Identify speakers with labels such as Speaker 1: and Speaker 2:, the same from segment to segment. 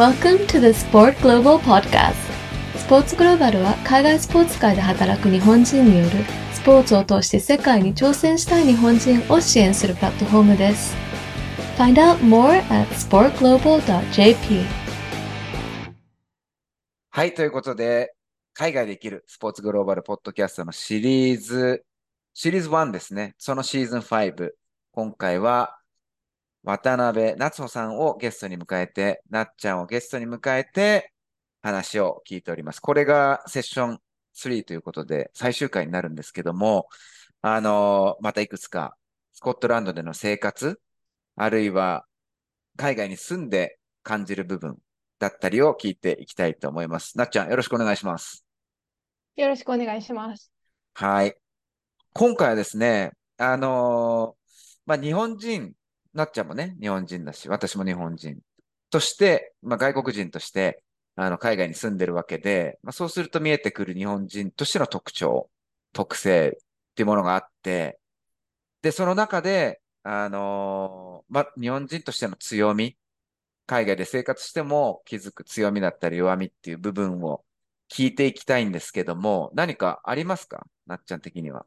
Speaker 1: Welcome to the Sport Global Podcast. スポーツグローバルは海外スポーツ界で働く日本人によるスポーツを通して世界に挑戦したい日本人を支援するプラットフォームです。Find out more at sportglobal.jp.
Speaker 2: はい、ということで、海外で生きるスポーツグローバルポッドキャストのシリーズ、シリーズ1ですね。そのシーズン5。今回は、渡辺夏穂さんをゲストに迎えて、なっちゃんをゲストに迎えて、話を聞いております。これがセッション3ということで、最終回になるんですけども、あのまたいくつか、スコットランドでの生活、あるいは、海外に住んで感じる部分だったりを聞いていきたいと思います。なっちゃん、よろしくお願いします。
Speaker 3: よろしくお願いします。
Speaker 2: はい。今回はですね、あのーまあ、日本人、なっちゃんもね、日本人だし、私も日本人として、まあ、外国人として、あの、海外に住んでるわけで、まあ、そうすると見えてくる日本人としての特徴、特性っていうものがあって、で、その中で、あのーまあ、日本人としての強み、海外で生活しても気づく強みだったり弱みっていう部分を聞いていきたいんですけども、何かありますか？なっちゃん的には。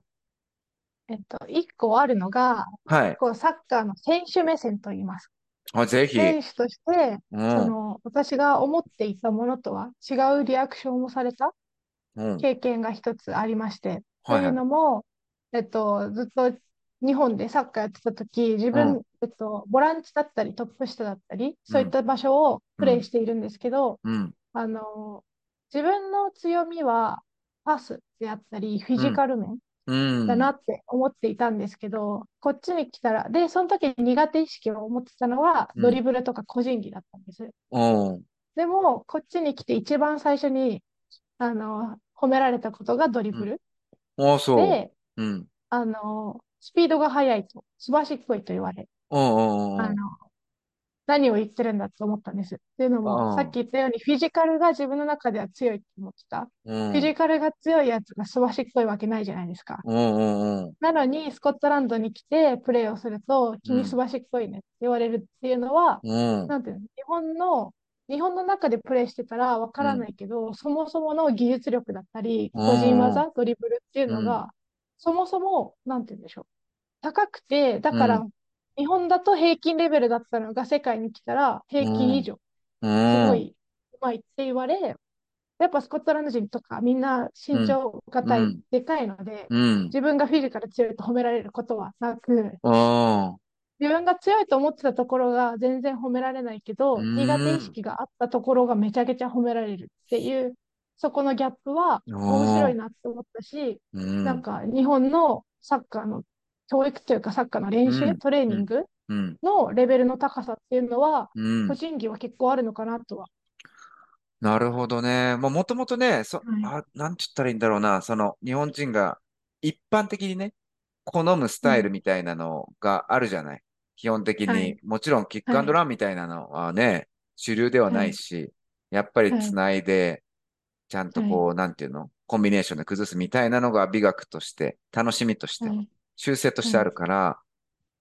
Speaker 3: えっと、一個あるのが、
Speaker 2: はい。
Speaker 3: こう、サッカーの選手目線と言います。
Speaker 2: あ、ぜひ。
Speaker 3: 選手として、
Speaker 2: うん。
Speaker 3: その、私が思っていたものとは違うリアクションをされた
Speaker 2: うん。
Speaker 3: 経験が一つありまして、と
Speaker 2: はいはい。
Speaker 3: いうのも、えっと、ずっと日本でサッカーやってた時、自
Speaker 2: うん。
Speaker 3: 分、えっと、ボランチだったりトップ下だったり、
Speaker 2: うん。
Speaker 3: そういった場所を
Speaker 2: う
Speaker 3: プレイ
Speaker 2: ん。
Speaker 3: しているんですけど、
Speaker 2: うん。
Speaker 3: あの、自分の強みはパスであったり、フィ
Speaker 2: うん。
Speaker 3: ジカル面。
Speaker 2: うん。
Speaker 3: だなって思っていたんですけど、こっちに来たら、で、その時に苦手意識を持ってたのは、
Speaker 2: うん。
Speaker 3: ドリブルとか個人技だったんです。
Speaker 2: うん。
Speaker 3: でも、こっちに来て一番最初に、あの、褒められたことがドリ
Speaker 2: うん。
Speaker 3: ブル。
Speaker 2: あ、そ
Speaker 3: で、
Speaker 2: う。うん。
Speaker 3: あの、スピードが速いと、すばしっこいと言われ、
Speaker 2: うん。うん。うん。
Speaker 3: あの、何を言ってるんだと思ったんです。っていうのも、さっき言ったように、フィジカルが自分の中では強いと思ってた。
Speaker 2: う
Speaker 3: フィジ
Speaker 2: ん。
Speaker 3: カルが強いやつがすばしっこいわけないじゃないですか。
Speaker 2: うん。うん。
Speaker 3: なのに、スコットランドに来てプレーをすると、
Speaker 2: うん。
Speaker 3: 君すばしっこいねって言われるっていうのは、
Speaker 2: うん。
Speaker 3: なんていうの、日本の、日本の中でプレーしてたらわから
Speaker 2: うん。
Speaker 3: ないけど、そもそもの技術力だったり、
Speaker 2: う
Speaker 3: 個人
Speaker 2: ん。
Speaker 3: 技、ドリブルっていう
Speaker 2: うん。
Speaker 3: のが、そもそも、なんていうんでしょう。高くて、だ
Speaker 2: う
Speaker 3: から、
Speaker 2: ん。
Speaker 3: 日本だと平均レベルだったのが世界に来たら平均以上、
Speaker 2: う
Speaker 3: すご
Speaker 2: ん。
Speaker 3: い上手いって言われ、やっぱスコットランド人とかみんな身
Speaker 2: うん。
Speaker 3: 長がたい、
Speaker 2: うん。
Speaker 3: でかいので、
Speaker 2: うん。
Speaker 3: 自分がフィジカル強いと褒められることはなく、
Speaker 2: うん。
Speaker 3: 自分が強いと思ってたところが全然褒められないけ
Speaker 2: う
Speaker 3: ど、苦手意
Speaker 2: ん。
Speaker 3: 識があったところがめちゃくちゃ褒められるっていう、そこのギャップは面白いなって思ったし、
Speaker 2: うん。
Speaker 3: なんか日本のサッカーの教育というかサッカーの練習、
Speaker 2: うん。
Speaker 3: トレー
Speaker 2: うん。
Speaker 3: ニング
Speaker 2: うん。
Speaker 3: のレベルの高さっていうのは、
Speaker 2: うん。
Speaker 3: 個人技は結構あるのかなとは。
Speaker 2: なるほどね。まあ、もともとね、そ、
Speaker 3: はい。
Speaker 2: あ、なんて言ったらいいんだろうな。その、日本人が一般的にね、好むス
Speaker 3: うん。
Speaker 2: タイルみたいなのがあるじゃない？基本的に。
Speaker 3: はい。
Speaker 2: もちろん、キックアンド
Speaker 3: はい。
Speaker 2: ランみたいなのはね、主流ではな
Speaker 3: はいい。
Speaker 2: し、やっぱり
Speaker 3: はい。
Speaker 2: つないで、ちゃんと
Speaker 3: はい。
Speaker 2: こう、なんていうの、コンビネーションで崩すみたいなのが美学として、楽しみとして、
Speaker 3: はい。
Speaker 2: 修正として
Speaker 3: はい。
Speaker 2: あるから、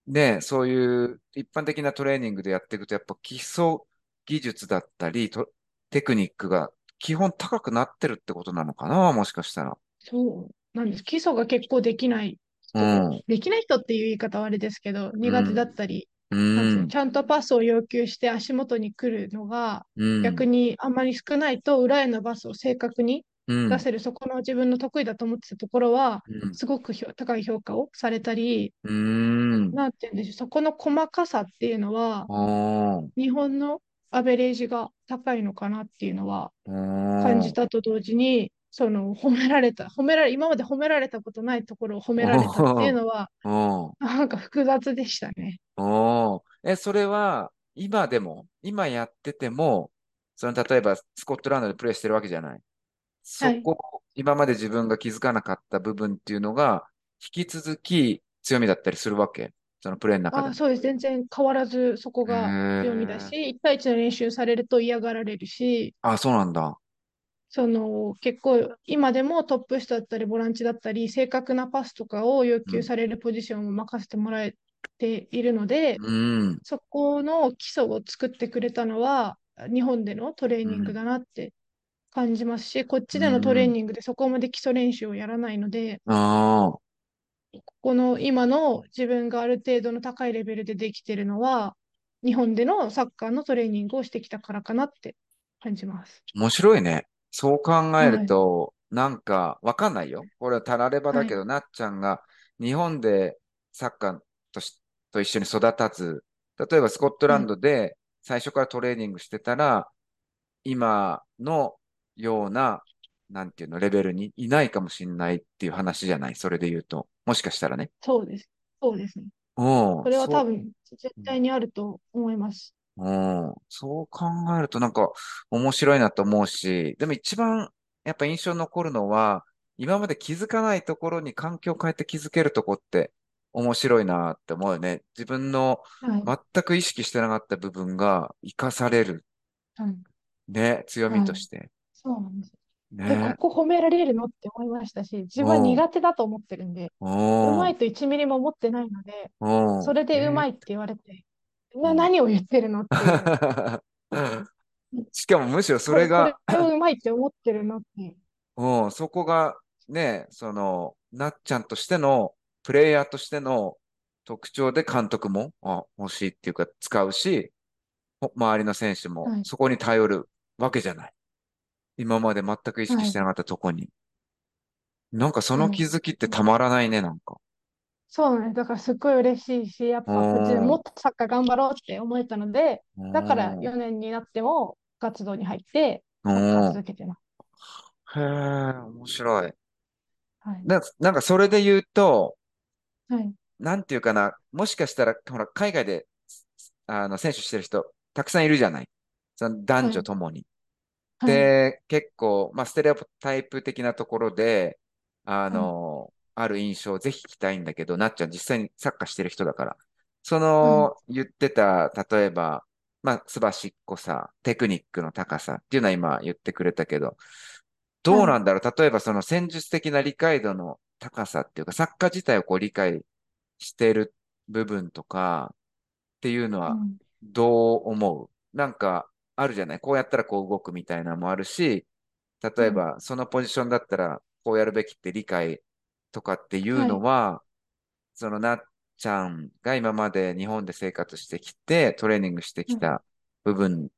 Speaker 2: ね、そういう一般的なトレーニングでやっていくと、やっぱ基礎技術だったり、とテクニックが基本高くなってるってことなのかな、もしかしたら。
Speaker 3: そうなんです。基礎が結構できない
Speaker 2: う
Speaker 3: 人、
Speaker 2: ん、
Speaker 3: できない人っていう言い方はあれですけど、
Speaker 2: う
Speaker 3: 苦手だ
Speaker 2: ん、
Speaker 3: ったり、
Speaker 2: う
Speaker 3: なんちゃんとパスを要求して足元に来るのが
Speaker 2: うん、
Speaker 3: 逆にあんまり少ないと裏へのパスを正確に
Speaker 2: うん、
Speaker 3: 出せるそこの自分の得意だと思ってたところは
Speaker 2: うん、
Speaker 3: すごく高い評価をされたり、
Speaker 2: うん、
Speaker 3: なんていうんでしょう、そこの細かさっていうのは
Speaker 2: うん、
Speaker 3: 日本のアベレージが高いのかなっていうのは
Speaker 2: うん、
Speaker 3: 感じたと同時に、その褒められた、褒められ、今まで褒められたことないところを褒められたっていうのは
Speaker 2: うん、
Speaker 3: なんか複雑でしたね。
Speaker 2: うん。え、それは、今でも、今やってても、その、例えば、スコットランドでプレーしてるわけじゃない。
Speaker 3: はい。
Speaker 2: そこ、今まで自分が気づかなかった部分っていうのが、引き続き強みだったりするわけ。そのプレーの中で
Speaker 3: あ、
Speaker 2: も。
Speaker 3: そうです。全然変わらずそこ
Speaker 2: へ
Speaker 3: が強みだし、
Speaker 2: え。
Speaker 3: 1対1の練習されると嫌がられるし、
Speaker 2: あ、そうなんだ。
Speaker 3: その結構今でもトップ下だったりボランチだったり正確なパスとかを要
Speaker 2: うん。
Speaker 3: 求されるポジションを任せてもらえているので、
Speaker 2: うん。
Speaker 3: そこの基礎を作ってくれたのは日本でのトレーニングだなって感じますし、こっちでのト
Speaker 2: うん。
Speaker 3: レーニングでそこまで基礎練習をやらないので、
Speaker 2: ああ。
Speaker 3: この今の自分がある程度の高いレベルでできてるのは、日本でのサッカーのトレーニングをしてきたからかなって感じます。
Speaker 2: 面白いね。そう考える
Speaker 3: はい。
Speaker 2: と、なんか、わかんないよ。これはたらればだ
Speaker 3: はい。
Speaker 2: けど、なっちゃんが日本でサッカーとし、と一緒に育たず、例えばスコットラ
Speaker 3: はい。
Speaker 2: ンドで最初からトレーニングしてたら、今のような、なんていうの、レベルにいないかもしれないっていう話じゃない？それで言うと。もしかしたらね。
Speaker 3: そうです。そうですね。
Speaker 2: うん、
Speaker 3: それは多
Speaker 2: そ
Speaker 3: 分、絶
Speaker 2: う、
Speaker 3: 対にあると思います。
Speaker 2: うん、そう考えるとなんか面白いなと思うし、でも一番やっぱ印象に残るのは、今まで気づかないところに環境を変えて気づけるとこって面白いなって思うよね。自分の
Speaker 3: はい。
Speaker 2: 全く意識してなかった部分が活かされる。
Speaker 3: はい。
Speaker 2: ね、強み
Speaker 3: はい。
Speaker 2: として。
Speaker 3: そうなんです。で、
Speaker 2: ね。
Speaker 3: ここ褒められるのって思いましたし、自分は
Speaker 2: うん、
Speaker 3: 苦手だと思ってるんで、うま
Speaker 2: うん、
Speaker 3: いと1ミリも思ってないので、
Speaker 2: うん。
Speaker 3: それでうま
Speaker 2: え
Speaker 3: いって言われて、な、
Speaker 2: うん。
Speaker 3: 何を言ってるのっていう。
Speaker 2: しかもむしろそ
Speaker 3: これ、こ
Speaker 2: れが、
Speaker 3: れをうまいって思ってるのっていう。
Speaker 2: うん、そこがね、その、なっちゃんとしての、プレイヤーとしての特徴で監督も、あ、欲しいっていうか使うし、ほ周りの選手も
Speaker 3: はい。
Speaker 2: そこに頼るわけじゃない。今まで全く意識
Speaker 3: はい。
Speaker 2: してなかったとこに。なんかその気
Speaker 3: はい。
Speaker 2: づきってたまらないね、なんか。
Speaker 3: そうなんです。だからすっごい嬉しいし、やっ
Speaker 2: う
Speaker 3: ぱも
Speaker 2: ん、
Speaker 3: っとサッカー頑張ろうって思えたので、
Speaker 2: う
Speaker 3: だから
Speaker 2: ん、
Speaker 3: 4年になっても活動に入って
Speaker 2: う
Speaker 3: サッカー
Speaker 2: ん。
Speaker 3: 続けてます。
Speaker 2: へえ、面白い。
Speaker 3: はい。
Speaker 2: な、なんかそれで言うと、
Speaker 3: はい。
Speaker 2: なんていうかな、もしかしたら、ほら、海外で、あの、選手してる人、たくさんいるじゃない。その男
Speaker 3: はい。
Speaker 2: 女ともに。
Speaker 3: はい。
Speaker 2: で、結構、まあ、ステレオタイプ的なところで、あ
Speaker 3: はい。
Speaker 2: の、ある印象をぜひ聞きたいんだけど、なっちゃん実際にサッカーしてる人だから。そ
Speaker 3: はい。
Speaker 2: の、言ってた、例えば、まあ、すばしっこさ、テクニックの高さっていうのは今言ってくれたけど、どう
Speaker 3: は。
Speaker 2: ないんだろう？例えばその戦術的な理解度の高さっていうか、サッカー自体をこう理解してる部分とかっていうのは
Speaker 3: うん。
Speaker 2: どう思う？なんかあるじゃない？こうやったらこう動くみたいなのもあるし、例え
Speaker 3: はい。
Speaker 2: ばそのポジションだったらこうやるべきって理解とかっていうの
Speaker 3: はい。
Speaker 2: は、そのなっちゃんが今まで日本で生活してきてトレーニングしてき
Speaker 3: はい。
Speaker 2: た部分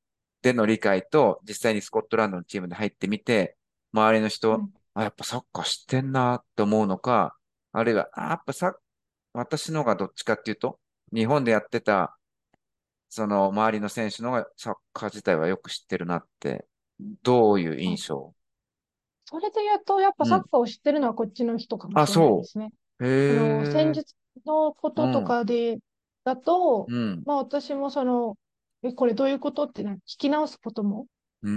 Speaker 2: での理解と実際にスコットランドのチームで入ってみて、周りの
Speaker 3: は
Speaker 2: 人、
Speaker 3: い。
Speaker 2: あ、やっぱサッカー知ってんなって思うのか、あるいは、あ、やっぱさ、私のがどっちかっていうと、日本でやってた、その周りの選手の方がサッカー自体はよく知ってるなって、どういう
Speaker 3: あ、
Speaker 2: 印象？
Speaker 3: それで言うと、やっぱ
Speaker 2: うん。
Speaker 3: サッカーを知ってるのはこっちの人かも
Speaker 2: あ、
Speaker 3: しれないで
Speaker 2: そ
Speaker 3: すね。
Speaker 2: う。
Speaker 3: あの、戦
Speaker 2: へえ。
Speaker 3: 術のことと
Speaker 2: うん。
Speaker 3: かで、だと、
Speaker 2: うん。
Speaker 3: まあ私もその、え、これどういうこと？ってね、聞き直すことも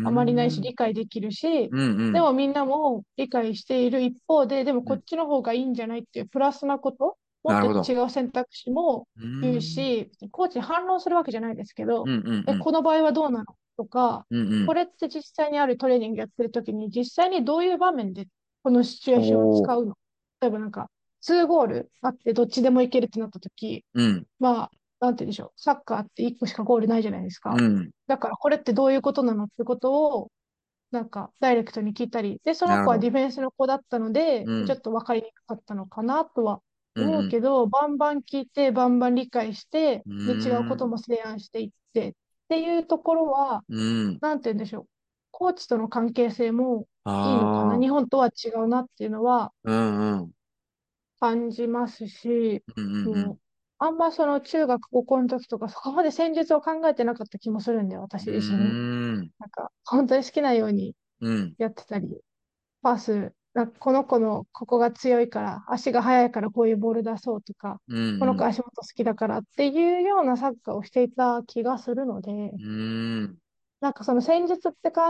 Speaker 3: あまりないし、
Speaker 2: ん。
Speaker 3: 理解できるし、
Speaker 2: うんうん。
Speaker 3: でもみんなも理解している一方で、でも
Speaker 2: うん。
Speaker 3: こっちの方がいいんじゃないっていうプラスなこと、もっと。違う選択肢も。言うんし、コーチに反論するわけじゃないですけど、
Speaker 2: うんうんう
Speaker 3: え、
Speaker 2: ん。
Speaker 3: この場合はどうなのとか、
Speaker 2: うんうん。
Speaker 3: これって実際にあるトレーニングやってる時に、実際にどういう場面でこのシチュエーションを。使うの？例えばなんか、2ゴールあってどっちでもいけるってなった時、
Speaker 2: うん。
Speaker 3: まあ、なんて言うんでしょう、サッカーって1個しかゴールないじゃないですか。
Speaker 2: うん。
Speaker 3: だからこれってどういうことなのってことを、なんかダイレクトに聞いたり、で、その子は。ディフェンスの子だったので、
Speaker 2: うん。
Speaker 3: ちょっと分かりにくかったのかなとは思
Speaker 2: うんうん。
Speaker 3: うけど、バンバン聞いて、バンバン理解して、
Speaker 2: う
Speaker 3: で、違うこ。とも提案していってっていうところは、
Speaker 2: うん。
Speaker 3: なんて言うんでしょう、コーチとの関係性もいいのかな。日本とは違うなっていうのは。感じますし、あんまその中学、高校の時とか、そこまで戦術を考えてなかった気もするんで、私
Speaker 2: う
Speaker 3: 自身。なんか、本当に好きなように
Speaker 2: うん。
Speaker 3: やってたり、パス、なんかこの子のここが強いから、足が速いからこういうボール出そうとか、
Speaker 2: うんうん。
Speaker 3: この子足元好きだからっていうようなサッカーをしていた気がするので、
Speaker 2: うーん。
Speaker 3: なんかその戦術って考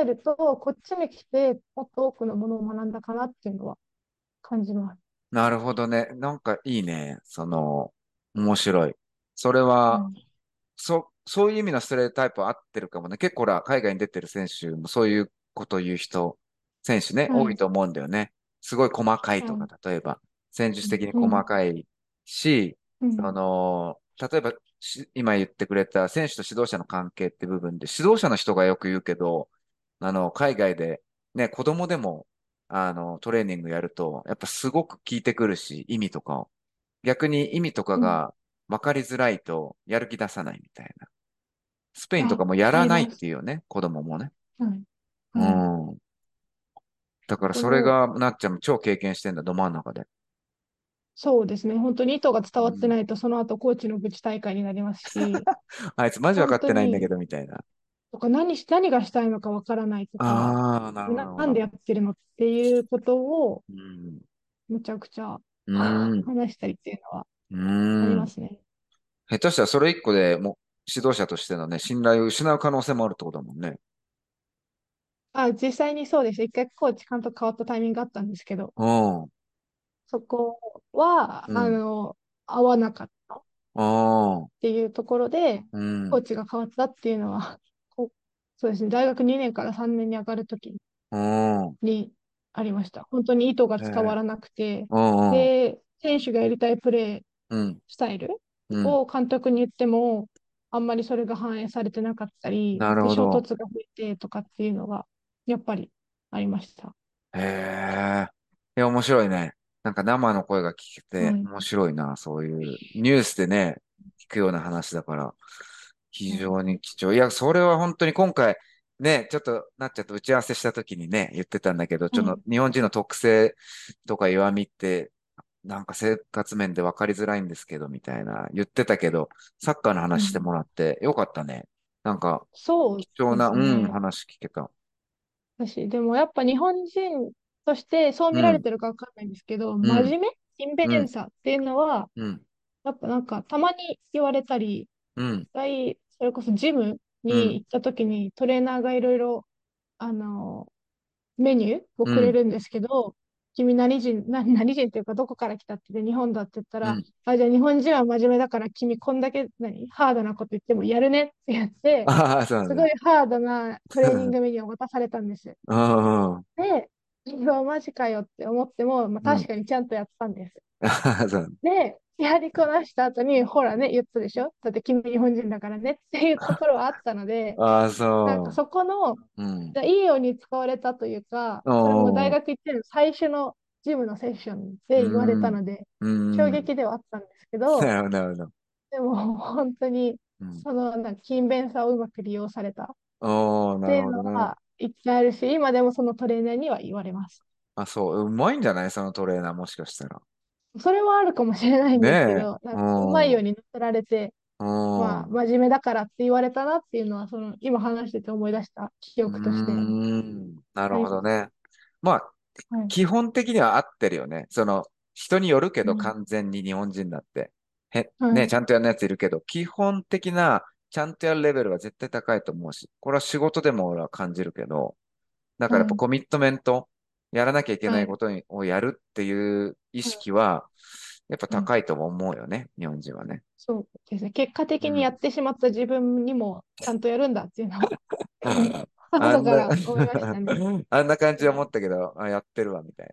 Speaker 3: えると、こっちに来てもっと多くのものを学んだかなっていうのは感じます。
Speaker 2: なるほどね。なんかいいね。その、面白い。それは、
Speaker 3: はい。
Speaker 2: そ、そういう意味のストレートタイプは合ってるかもね。結構ほら、海外に出てる選手もそういうことを言う人、選手ね、
Speaker 3: はい。
Speaker 2: 多いと思うんだよね。すごい細かいとか、
Speaker 3: はい。
Speaker 2: 例えば、戦術的に
Speaker 3: うん。
Speaker 2: 細かいし、そ
Speaker 3: うん。
Speaker 2: の、例えば、し今言ってくれた選手と指導者の関係って部分で、指導者の人がよく言うけど、あの、海外でね、子供でも、あの、トレーニングやると、やっぱすごく効いてくるし、意味とかを。逆に意味とかが分かりづらいと、やる気出さないみたいな。スペインとかもやらないっていうよね、子供もね。
Speaker 3: はい。
Speaker 2: う
Speaker 3: はい
Speaker 2: ん。だからそれが、なっちゃんも超経験してんだ、ど真ん中で。
Speaker 3: そうですね。本当に意図が伝わってないと、その後コーチの愚痴大会になりますし、
Speaker 2: あいつマジ分かってないんだけど、みたいな。
Speaker 3: とか何し、何がしたいのかわからないとか、
Speaker 2: ああ、なるほど。
Speaker 3: な、なんでやってるのっていうことを
Speaker 2: うん。
Speaker 3: むちゃくちゃ
Speaker 2: うん。
Speaker 3: 話したりっていうのは
Speaker 2: う
Speaker 3: あり
Speaker 2: ん
Speaker 3: ま。すね。
Speaker 2: 下手したらそれ一個でもう指導者としてのね、信頼を失う可能性もあるってことだもんね。
Speaker 3: あ、実際にそうです。一回コーチ監督変わったタイミングがあったんですけど、
Speaker 2: うん。
Speaker 3: そこは、
Speaker 2: うん
Speaker 3: あの、合わなかったっ
Speaker 2: ああ。
Speaker 3: ていうところで、
Speaker 2: うん
Speaker 3: コ。ーチが変わったっていうのは、こうそうですね。大学2年から3年に上がるとき
Speaker 2: うん。
Speaker 3: にありました。本当に意図が伝わらなくて、
Speaker 2: うん。
Speaker 3: で、選手がやりたいプレー
Speaker 2: うん。
Speaker 3: スタイル
Speaker 2: うん。
Speaker 3: を監督に言っても、あんまりそれが反映されてなかったり、
Speaker 2: なるほど
Speaker 3: で衝突が増えてとかっていうのが、やっぱりありました。
Speaker 2: へえ。いや、面白いね。なんか生の声が聞けて
Speaker 3: はい
Speaker 2: 面白いな、そういう。ニュースでね、聞くような話だから、非常に貴重。いや、それは本当に今回、ね、ちょっとなっちゃって打ち合わせした時にね、言ってたんだけど、ちょっと日本人の特性とか弱みって、なんか生活面で分かりづらいんですけど、みたいな言ってたけど、サッカーの話してもらってよかったね。なんか、
Speaker 3: そう
Speaker 2: 貴重な、うん、話聞けた。
Speaker 3: 私、でもやっぱ日本人としてそう見られてるかわかんないんですけど、
Speaker 2: ん。
Speaker 3: 真面目？勤勉さっていうのは、
Speaker 2: うん、
Speaker 3: やっぱなんかたまに言われたり、
Speaker 2: うん、
Speaker 3: 一回それこそジムに行った時にトレーナーがいろいろ、あの、メニューをくれるんですけど、君何人、な何人っていうかどこから来たって日本だって言ったら、
Speaker 2: うん。
Speaker 3: あ、じゃあ日本人は真面目だから君こんだけ何ハードなこと言ってもやるねって言って、すごいハードなトレーニングメニューを渡されたんです。で、うわマジかよって思っても、まあ、確かにちゃんとやったんです。
Speaker 2: うなんだ
Speaker 3: で、やりこなした後に、ほらね、言ったでしょ？だって君日本人だからねっていうところはあったので、
Speaker 2: ああ、そ
Speaker 3: なんか
Speaker 2: う。
Speaker 3: そこの、
Speaker 2: うん。
Speaker 3: じゃあいいように使われたというか、それも大学行ってる最初のジムのセッションで言われたので、
Speaker 2: うん。
Speaker 3: 衝撃ではあったんですけど、
Speaker 2: なるほど、なるほど。
Speaker 3: でも本当に
Speaker 2: うん、
Speaker 3: そのなんか勤勉さをうまく利用されたっ
Speaker 2: おー、な
Speaker 3: ていう
Speaker 2: るほどね。
Speaker 3: のは言ってあるし、今でもそのトレーナーには言われます。
Speaker 2: あ、そう。うまいんじゃない？そのトレーナーもしかしたら。
Speaker 3: それはあるかもしれないんですけど、
Speaker 2: ねえ
Speaker 3: なんかうまいように乗せられて、
Speaker 2: うん。
Speaker 3: まあ、真面目だからって言われたなっていうのは、その今話してて思い出した記憶として。
Speaker 2: うーん。なるほどね。まあ、
Speaker 3: はい
Speaker 2: 基本的には合ってるよね。その、人によるけど
Speaker 3: うん
Speaker 2: 完全に日本人だって。へ、
Speaker 3: はい
Speaker 2: ね、ちゃんとやるやついるけど、基本的な、ちゃんとやるレベルは絶対高いと思うし、これは仕事でも俺は感じるけど、だからやっぱ
Speaker 3: はい
Speaker 2: コミットメント、やらなきゃいけな
Speaker 3: はいい
Speaker 2: ことにをやるっていう意識は、やっぱ高いとも思うよね、日本人はね。
Speaker 3: そうですね。結果的にやってしまった自分にもちゃんとやるんだっていうのは、
Speaker 2: あんな。あんな感じで思ったけど、あ、やってるわ、みたい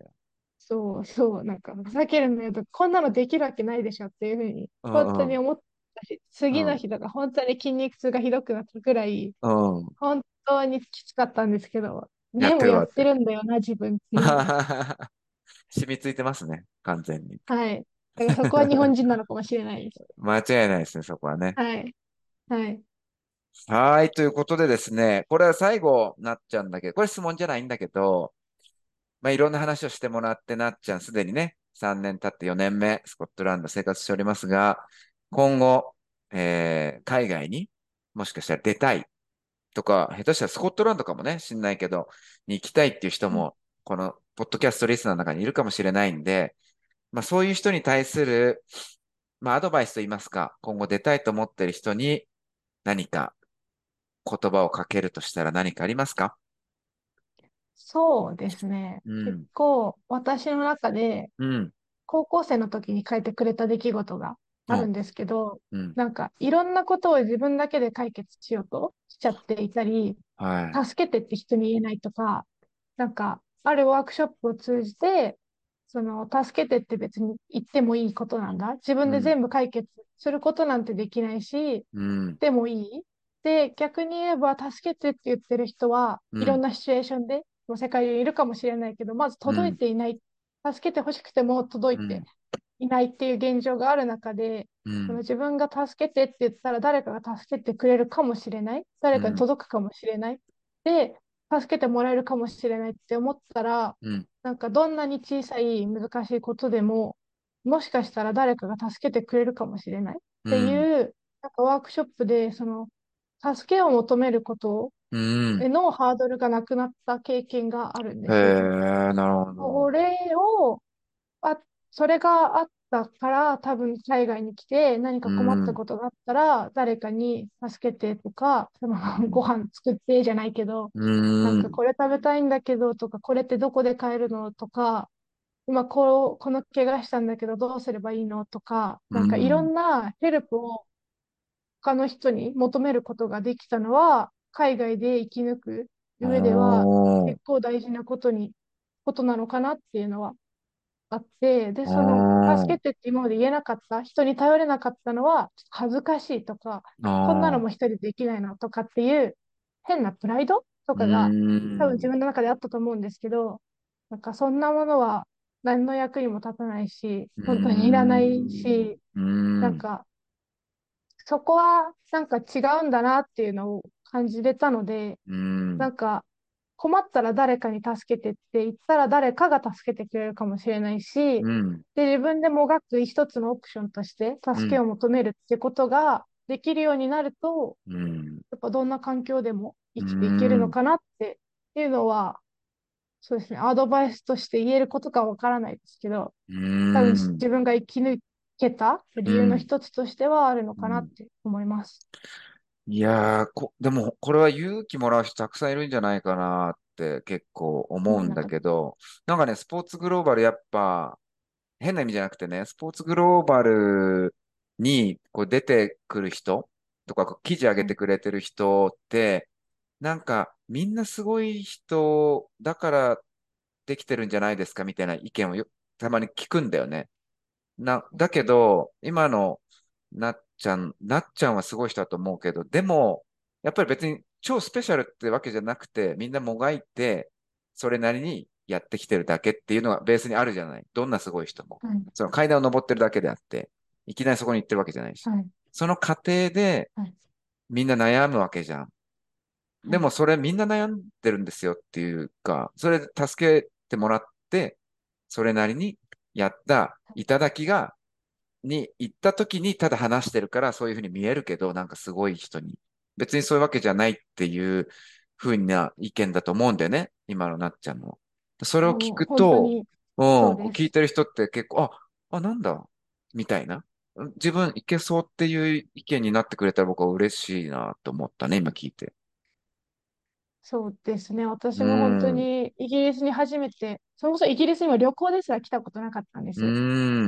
Speaker 3: そうそう、なんか、ふざけるのよと、こんなのできるわけないでしょっていうふうに、本当に思ったし、次の日とか、本当に筋肉痛がひどくなったくらい、
Speaker 2: な。うん。
Speaker 3: 本当にきつかったんですけど、でもやってるんだよな、自分っていう。
Speaker 2: 染みついてますね、完全に。
Speaker 3: はい。だからそこは日本人なのかもしれないです。
Speaker 2: 間違いないですね、そこはね。
Speaker 3: はい。はい。
Speaker 2: はい、ということでですね、これは最後なっちゃうんだけど、これ質問じゃないんだけど、まあ、いろんな話をしてもらってなっちゃん、すでにね、3年経って4年目、スコットランド生活しておりますが、今後、えー海外にもしかしたら出たいとか、下手したらスコットランドかもね、知んないけど、に行きたいっていう人も、このポッドキャストリスナーの中にいるかもしれないんで、まあ、そういう人に対する、まあ、アドバイスといいますか、今後出たいと思っている人に何か言葉をかけるとしたら何かありますか？
Speaker 3: そうですね。
Speaker 2: うん。
Speaker 3: 結構、私の中で、
Speaker 2: うん、
Speaker 3: 高校生の時に書いてくれた出来事があるんですけど、
Speaker 2: うん、
Speaker 3: なんか、いろんなことを自分だけで解決しようとしちゃっていたり、
Speaker 2: はい。
Speaker 3: 助けてって人に言えないとか、なんか、あるワークショップを通じて、その、助けてって別に言ってもいいことなんだ。自分で全部解決することなんてできないし、
Speaker 2: うん。
Speaker 3: でもいいで、逆に言えば、助けてって言ってる人は、
Speaker 2: うん
Speaker 3: いろんなシチュエーションで、もう世界中にいるかもしれないけど、まず届いていない。助けて欲しくても届いていないっていう現状がある中で、
Speaker 2: うん
Speaker 3: その自分が助けてって言ったら誰かが助けてくれるかもしれない。誰かに届くかもしれない。で、助けてもらえるかもしれないって思ったら、
Speaker 2: うん。
Speaker 3: なんかどんなに小さい難しいことでも、もしかしたら誰かが助けてくれるかもしれないっていう、なんかワークショップで、その、助けを求めること
Speaker 2: うん。
Speaker 3: へのハードルがなくなった経験があるんです
Speaker 2: へ
Speaker 3: よ。
Speaker 2: え、なるほど。
Speaker 3: これを、あ、それがあったから、多分海外に来て何か困ったことがあったら、誰かに助けてとか、そのご飯作ってじゃないけど、
Speaker 2: うん。
Speaker 3: なんかこれ食べたいんだけどとか、これってどこで買えるのとか、今こう、この怪我したんだけどどうすればいいのとか、なんかいろんなヘルプを他の人に求めることができたのは、海外で生き抜く上では結構大事なことに、ことなのかなっていうのはあって、で、そ
Speaker 2: あ
Speaker 3: の、
Speaker 2: ー
Speaker 3: 助けてって今まで言えなかった、人に頼れなかったのは、恥ずかしいとか、こんなのも一人でできないなとかっていう変なプライドとかが
Speaker 2: うん
Speaker 3: 多分自分の中であったと思うんですけど、なんかそんなものは何の役にも立たないし、本当にいらないし、
Speaker 2: うん。
Speaker 3: なんかそこはなんか違うんだなっていうのを感じれたので、
Speaker 2: うん。
Speaker 3: なんか困ったら誰かに助けてって言ったら誰かが助けてくれるかもしれないし、
Speaker 2: うん。
Speaker 3: で、自分でもがく一つのオプションとして助けを求めるってことができるようになると、
Speaker 2: うん。
Speaker 3: やっぱどんな環境でも生きていけるのかなっていうのは、そうですね、アドバイスとして言えることかわからないですけど、
Speaker 2: うん。
Speaker 3: 多分自分が生き抜けた理由の一つとしてはあるのかなって思います。
Speaker 2: いやーこ、でも、これは勇気もらう人たくさんいるんじゃないかなって結構思うんだけど、なんかね、スポーツグローバルやっぱ、変な意味じゃなくてね、スポーツグローバルにこう出てくる人とか、記事上げてくれてる人って、なんかみんなすごい人だからできてるんじゃないですかみたいな意見をたまに聞くんだよね。な、だけど、今のなっちゃん、なっちゃんはすごい人だと思うけど、でも、やっぱり別に超スペシャルってわけじゃなくて、みんなもがいて、それなりにやってきてるだけっていうのがベースにあるじゃない。どんなすごい人も。
Speaker 3: はい。
Speaker 2: その階段を登ってるだけであって、いきなりそこに行ってるわけじゃないし。
Speaker 3: はい。
Speaker 2: その過程で
Speaker 3: はい
Speaker 2: みんな悩むわけじゃん。でもそれみんな悩んでるんですよっていうか、それで助けてもらって、それなりにやった頂きが、に行った時にただ話してるからそういうふうに見えるけど、なんかすごい人に。別にそういうわけじゃないっていうふうな意見だと思うんだよね。今のなっちゃんの。それを聞くと、
Speaker 3: に
Speaker 2: うん、聞いてる人って結構、あ、あ、なんだ？みたいな。自分いけそうっていう意見になってくれたら僕は嬉しいなと思ったね、今聞いて。
Speaker 3: そうですね。私も本当にイギリスに初めて、それこそイギリスにも旅行ですら来たことなかったんです
Speaker 2: う
Speaker 3: よ。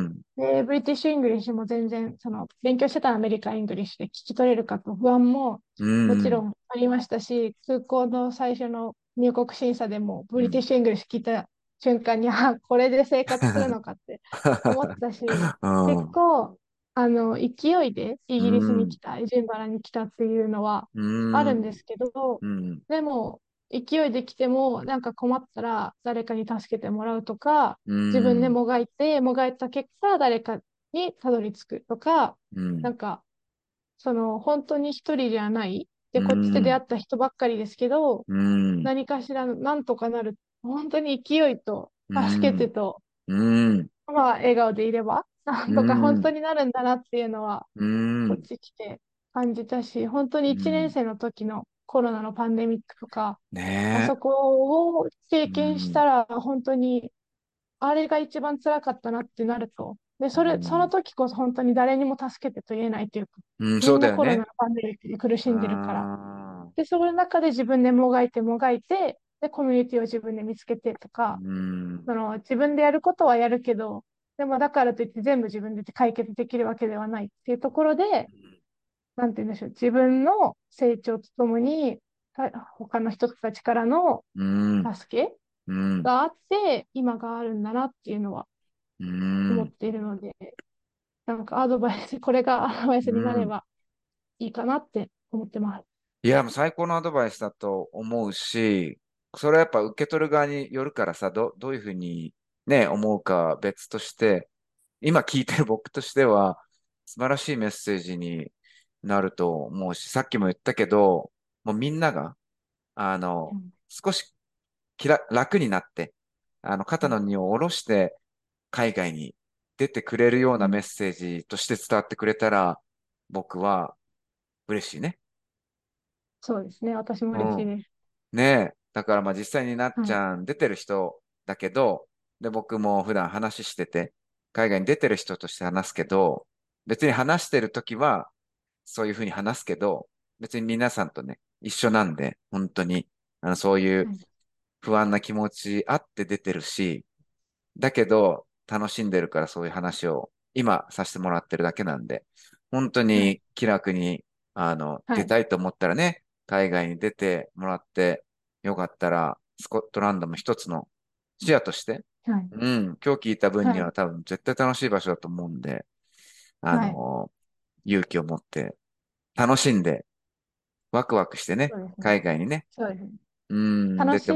Speaker 2: ん、
Speaker 3: で、 British English も全然、その、勉強してたアメリカ English で聞き取れるかと不安も
Speaker 2: うん。
Speaker 3: もちろんありましたし、空港の最初の入国審査でも British English 聞いた瞬間に、あ、これで生活するのかって思ったし、結
Speaker 2: うん
Speaker 3: 構、あの、勢いでイギリスに来た、エジンバラに来たっていうのは
Speaker 2: うん。
Speaker 3: あるんですけど、
Speaker 2: うん。
Speaker 3: でも、勢いで来ても、なんか困ったら誰かに助けてもらうとか、
Speaker 2: うん。
Speaker 3: 自分でもがいて、もがいた結果、誰かにたどり着くとか、
Speaker 2: うん。
Speaker 3: なんか、その、本当に一人じゃない。で、
Speaker 2: うん
Speaker 3: こっちで出会った人ばっかりですけど、
Speaker 2: うん。
Speaker 3: 何かしらなんとかなる。本当に勢いと、
Speaker 2: うん
Speaker 3: 助けてと、
Speaker 2: うん。
Speaker 3: まあ、笑顔でいれば、なんとか
Speaker 2: うん
Speaker 3: 本当になるんだなっていうのは、
Speaker 2: うん。
Speaker 3: こっち来て感じたし、本当に1年生の時のコロナのパンデミックとか、あ
Speaker 2: ね
Speaker 3: そこを経験したら、本当に、あれが一番辛かったなってなると。で、それ、
Speaker 2: うん
Speaker 3: その時こそ本当に誰にも助けてと言えないというか、
Speaker 2: うん、
Speaker 3: み
Speaker 2: そうんだよね
Speaker 3: なコロナの。パンデミックで苦しんでるから。
Speaker 2: あ
Speaker 3: で、その中で自分でもがいてもがいて、で、コミュニティを自分で見つけてとか
Speaker 2: ー、うん。
Speaker 3: その自分でやることはやるけど、でもだからといって全部自分で解決できるわけではないっていうところで、なんて言うんでしょう、自分の成長とともに、た他の人たちからの
Speaker 2: うん。
Speaker 3: 助け
Speaker 2: うん。
Speaker 3: があって、今があるんだなっていうのは
Speaker 2: う
Speaker 3: 思っ
Speaker 2: ん。
Speaker 3: ているので、なんかアドバイス、これが アドバイスになれ
Speaker 2: うん。
Speaker 3: ばいいかなって思ってます。
Speaker 2: いや、もう最高のアドバイスだと思うし、それはやっぱ受け取る側によるからさ、ど、どういうふうにね、思うかは別として、今聞いてる僕としては、素晴らしいメッセージになると思うし、さっきも言ったけど、もうみんなが、あの、
Speaker 3: うん
Speaker 2: 少し気ら楽になって、あの、肩の荷を下ろして海外に出てくれるようなメッセージとして伝わってくれたら、僕は嬉しいね。
Speaker 3: そうですね。私も嬉しいです。
Speaker 2: ねえ。だからまあ実際になっち
Speaker 3: はい。
Speaker 2: ゃん出てる人だけど、で、僕も普段話してて、海外に出てる人として話すけど、別に話してるときは、そういうふうに話すけど、別に皆さんとね、一緒なんで、本当に、あの、そういう
Speaker 3: はい。
Speaker 2: 不安な気持ちあって出てるし、だけど、楽しんでるからそういう話を今させてもらってるだけなんで、本当
Speaker 3: はい。
Speaker 2: に気楽に、あの、
Speaker 3: はい。
Speaker 2: 出たいと思ったらね、海外に出てもらってよかったら、スコットランドも一つの視野として、
Speaker 3: はい。
Speaker 2: うん、今日聞いた分に
Speaker 3: は
Speaker 2: 多分絶対楽しい場所だと思うんで、あ
Speaker 3: はい。
Speaker 2: の、勇気を持って楽しんで、ワクワクしてね、
Speaker 3: ね。
Speaker 2: 海外にね、
Speaker 3: そうですね。
Speaker 2: うん、出
Speaker 3: 楽し。い、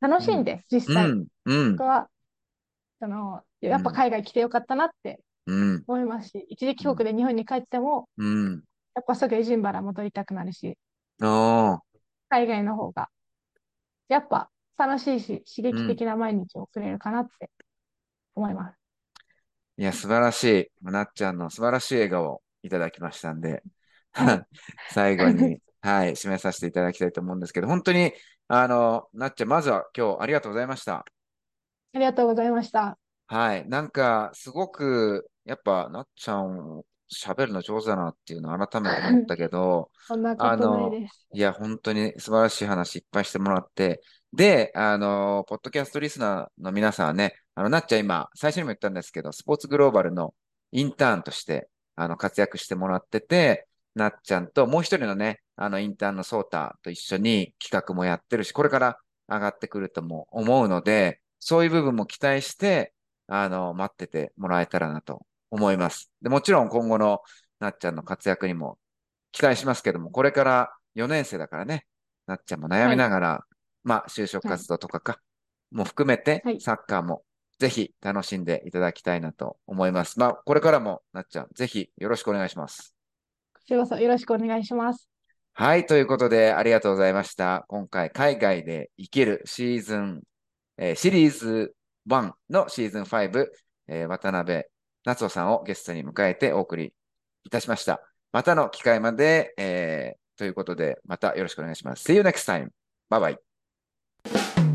Speaker 3: 楽
Speaker 2: うん、
Speaker 3: しんで、実際。
Speaker 2: うん、うん、
Speaker 3: 僕は、その、
Speaker 2: うん、
Speaker 3: やっぱ海外来てよかったなって
Speaker 2: うん、
Speaker 3: 思いますし、一時帰
Speaker 2: うん、
Speaker 3: 国で日本に帰っても、
Speaker 2: うん。
Speaker 3: やっぱすぐエジンバラ戻りたくなるし、海外の方が、やっぱ楽しいし、刺激
Speaker 2: うん。
Speaker 3: 的な毎日を送れるかなって思います。
Speaker 2: いや、素晴らしい。なっちゃんの素晴らしい笑顔をいただきましたんで、
Speaker 3: はい。
Speaker 2: 最後に、はい、締めさせていただきたいと思うんですけど、本当に、あの、なっちゃん、まずは今日ありがとうございました。
Speaker 3: ありがとうございました。
Speaker 2: はい。なんか、すごく、やっぱ、なっちゃん、喋るの上手だなっていうのを改めて思ったけど、
Speaker 3: そんなこ
Speaker 2: あ
Speaker 3: とない
Speaker 2: の、
Speaker 3: です。
Speaker 2: いや、本当に素晴らしい話いっぱいしてもらって、で、あの、ポッドキャストリスナーの皆さんはね、あの、なっちゃん今、最初にも言ったんですけど、スポーツグローバルのインターンとして、あの、活躍してもらってて、なっちゃんと、もう一人のね、あの、インターンのソータと一緒に企画もやってるし、これから上がってくるとも思うので、そういう部分も期待して、あの、待っててもらえたらなと思います。で、もちろん今後のなっちゃんの活躍にも期待しますけども、これから4年生だからね、なっちゃんも悩み
Speaker 3: はい。
Speaker 2: ながら、まあ、就職
Speaker 3: はい。
Speaker 2: 活動とかか、も含めて、
Speaker 3: はい。
Speaker 2: サッカーもぜひ楽しんでいただきたいなと思います。まあ、これからもなっちゃん、ぜひよろしくお願いします。
Speaker 3: こちらこそよろしくお願いします。
Speaker 2: はい、ということで、ありがとうございました。今回、海外で生きるシーズン、えーシリーズ1のシーズン5、えー渡辺夏尾さんをゲストに迎えてお送りいたしました。またの機会まで、えーということで、またよろしくお願いします。See you next time. Bye bye.